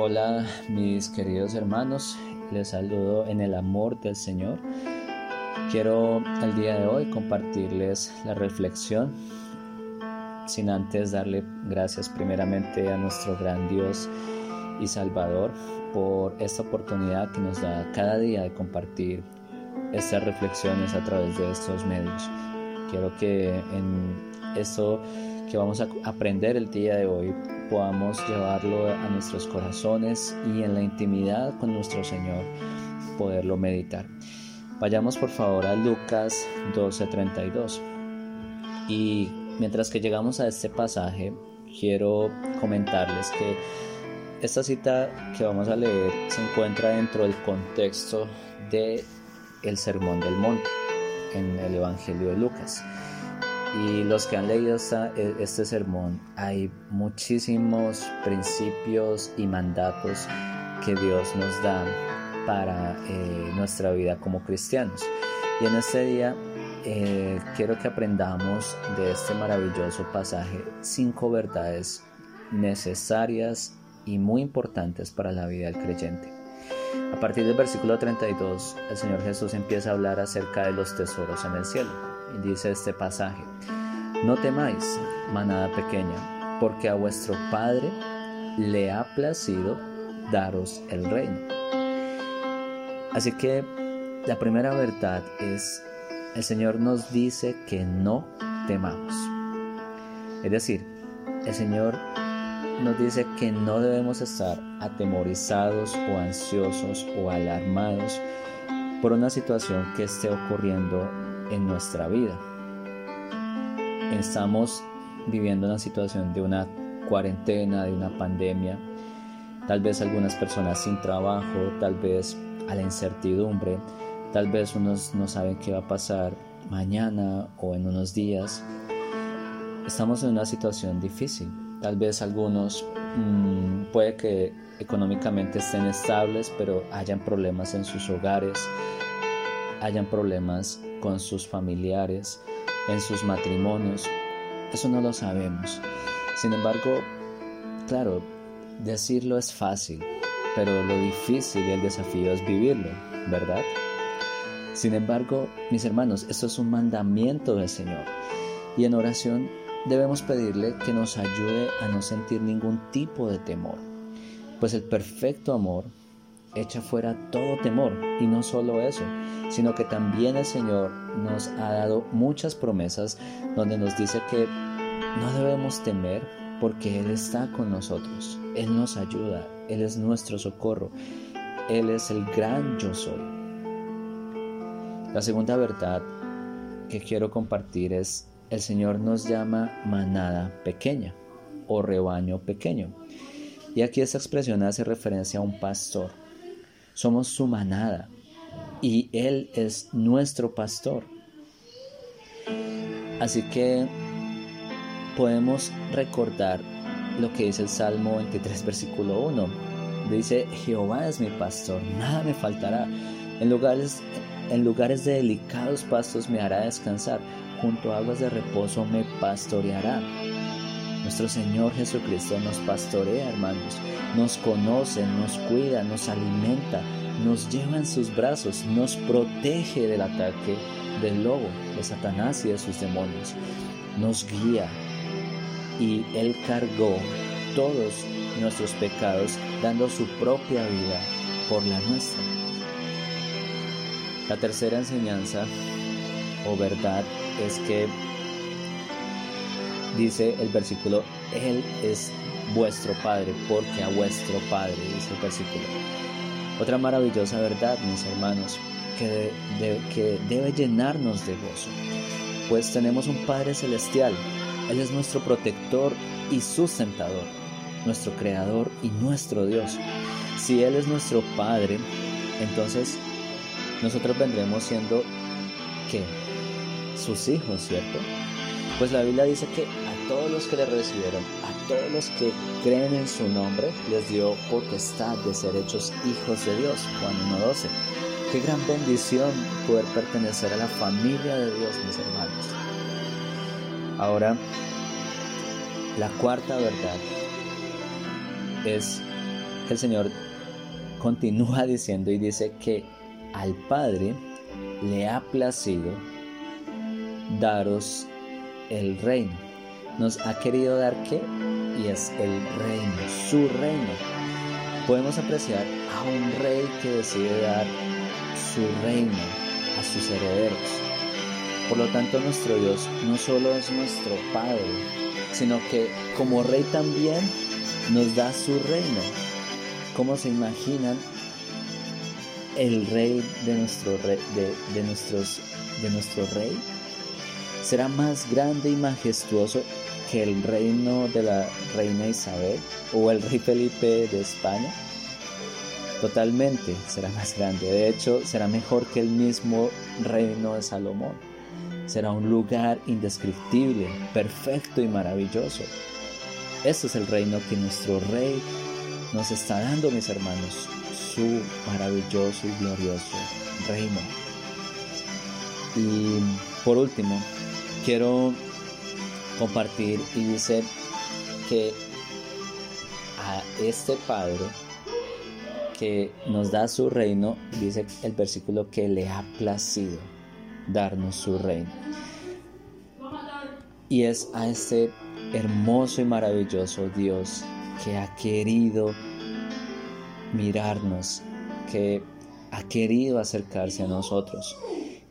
Hola mis queridos hermanos, les saludo en el amor del Señor. Quiero el día de hoy compartirles la reflexión, sin antes darle gracias primeramente a nuestro gran Dios y Salvador por esta oportunidad que nos da cada día de compartir estas reflexiones a través de estos medios. Quiero que en esto que vamos a aprender el día de hoy podamos llevarlo a nuestros corazones y en la intimidad con nuestro Señor poderlo meditar. Vayamos por favor a Lucas 12:32. Y mientras que llegamos a este pasaje, quiero comentarles que esta cita que vamos a leer se encuentra dentro del contexto de el Sermón del Monte en el Evangelio de Lucas. Y los que han leído e, este sermón, hay muchísimos principios y mandatos que Dios nos da para eh, nuestra vida como cristianos. Y en este día eh, quiero que aprendamos de este maravilloso pasaje cinco verdades necesarias y muy importantes para la vida del creyente. A partir del versículo 32, el Señor Jesús empieza a hablar acerca de los tesoros en el cielo dice este pasaje, no temáis, manada pequeña, porque a vuestro Padre le ha placido daros el reino. Así que la primera verdad es, el Señor nos dice que no temamos. Es decir, el Señor nos dice que no debemos estar atemorizados o ansiosos o alarmados por una situación que esté ocurriendo en nuestra vida. Estamos viviendo una situación de una cuarentena, de una pandemia, tal vez algunas personas sin trabajo, tal vez a la incertidumbre, tal vez unos no saben qué va a pasar mañana o en unos días. Estamos en una situación difícil. Tal vez algunos mm, puede que económicamente estén estables, pero hayan problemas en sus hogares, hayan problemas con sus familiares, en sus matrimonios. Eso no lo sabemos. Sin embargo, claro, decirlo es fácil, pero lo difícil y el desafío es vivirlo, ¿verdad? Sin embargo, mis hermanos, esto es un mandamiento del Señor. Y en oración debemos pedirle que nos ayude a no sentir ningún tipo de temor. Pues el perfecto amor echa fuera todo temor. Y no solo eso, sino que también el Señor nos ha dado muchas promesas donde nos dice que no debemos temer porque Él está con nosotros. Él nos ayuda, Él es nuestro socorro, Él es el gran yo soy. La segunda verdad que quiero compartir es, el Señor nos llama manada pequeña o rebaño pequeño. Y aquí esta expresión hace referencia a un pastor somos su manada y Él es nuestro pastor. Así que podemos recordar lo que dice el Salmo 23, versículo 1. Dice, Jehová es mi pastor, nada me faltará. En lugares, en lugares de delicados pastos me hará descansar, junto a aguas de reposo me pastoreará. Nuestro Señor Jesucristo nos pastorea, hermanos, nos conoce, nos cuida, nos alimenta, nos lleva en sus brazos, nos protege del ataque del lobo, de Satanás y de sus demonios, nos guía y Él cargó todos nuestros pecados dando su propia vida por la nuestra. La tercera enseñanza o verdad es que dice el versículo, Él es vuestro Padre, porque a vuestro Padre, dice el versículo. Otra maravillosa verdad, mis hermanos, que, que debe llenarnos de gozo, pues tenemos un Padre celestial, Él es nuestro protector y sustentador, nuestro creador y nuestro Dios. Si Él es nuestro Padre, entonces nosotros vendremos siendo, ¿qué? Sus hijos, ¿cierto? Pues la Biblia dice que todos los que le recibieron, a todos los que creen en su nombre, les dio potestad de ser hechos hijos de Dios. Juan 1.12. Qué gran bendición poder pertenecer a la familia de Dios, mis hermanos. Ahora, la cuarta verdad es que el Señor continúa diciendo y dice que al Padre le ha placido daros el reino. Nos ha querido dar qué? Y es el reino, su reino. Podemos apreciar a un rey que decide dar su reino a sus herederos. Por lo tanto, nuestro Dios no solo es nuestro Padre, sino que como rey también nos da su reino. ¿Cómo se imaginan el rey de nuestro rey, de, nuestros, de nuestro rey? ¿Será más grande y majestuoso que el reino de la reina Isabel o el rey Felipe de España? Totalmente será más grande. De hecho, será mejor que el mismo reino de Salomón. Será un lugar indescriptible, perfecto y maravilloso. Este es el reino que nuestro rey nos está dando, mis hermanos. Su maravilloso y glorioso reino. Y por último, quiero compartir y dice que a este Padre que nos da su reino, dice el versículo que le ha placido darnos su reino. Y es a este hermoso y maravilloso Dios que ha querido mirarnos, que ha querido acercarse a nosotros.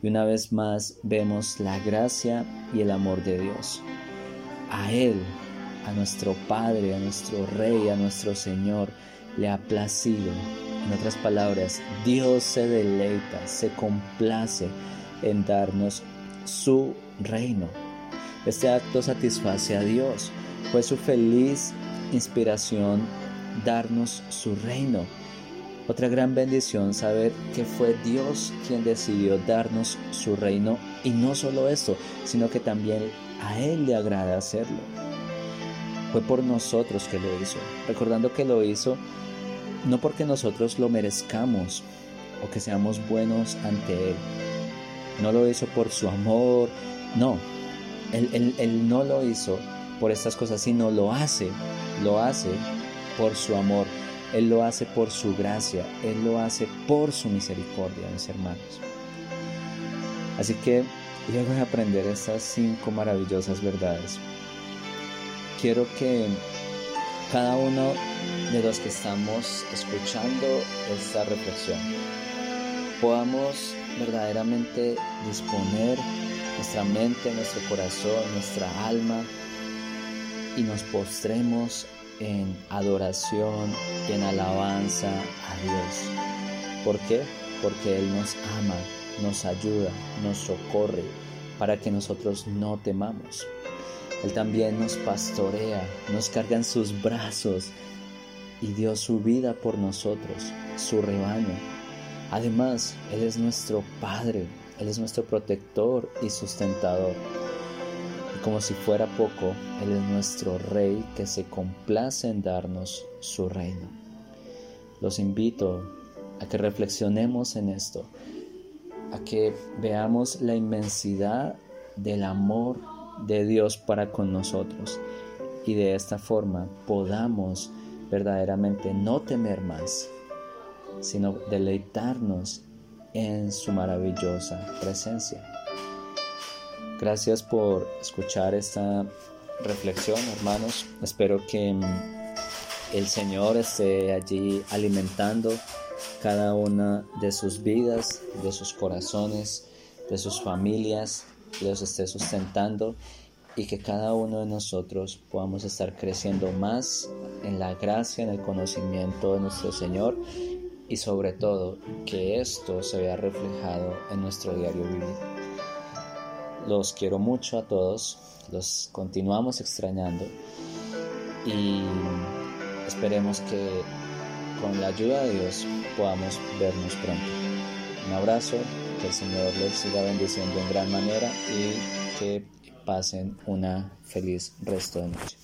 Y una vez más vemos la gracia y el amor de Dios. A Él, a nuestro Padre, a nuestro Rey, a nuestro Señor, le ha placido. En otras palabras, Dios se deleita, se complace en darnos su reino. Este acto satisface a Dios. Fue su feliz inspiración darnos su reino. Otra gran bendición saber que fue Dios quien decidió darnos su reino y no solo eso, sino que también a Él le agrada hacerlo. Fue por nosotros que lo hizo, recordando que lo hizo no porque nosotros lo merezcamos o que seamos buenos ante Él. No lo hizo por su amor, no. Él, él, no lo hizo por estas cosas, sino lo hace, lo hace por su amor. Él lo hace por su gracia, Él lo hace por su misericordia, mis hermanos. Así que luego de aprender estas cinco maravillosas verdades, quiero que cada uno de los que estamos escuchando esta reflexión podamos verdaderamente disponer nuestra mente, nuestro corazón, nuestra alma y nos postremos en adoración y en alabanza a Dios. ¿Por qué? Porque Él nos ama, nos ayuda, nos socorre para que nosotros no temamos. Él también nos pastorea, nos carga en sus brazos y dio su vida por nosotros, su rebaño. Además, Él es nuestro Padre, Él es nuestro protector y sustentador. Y como si fuera poco, Él es nuestro Rey que se complace en darnos su reino. Los invito a que reflexionemos en esto, a que veamos la inmensidad del amor de Dios para con nosotros y de esta forma podamos verdaderamente no temer más, sino deleitarnos en su maravillosa presencia. Gracias por escuchar esta reflexión, hermanos. Espero que el Señor esté allí alimentando cada una de sus vidas, de sus corazones, de sus familias, los esté sustentando y que cada uno de nosotros podamos estar creciendo más en la gracia, en el conocimiento de nuestro Señor y sobre todo que esto se vea reflejado en nuestro diario vivir. Los quiero mucho a todos, los continuamos extrañando y esperemos que con la ayuda de Dios podamos vernos pronto. Un abrazo, que el Señor les siga bendiciendo en gran manera y que pasen una feliz resto de noche.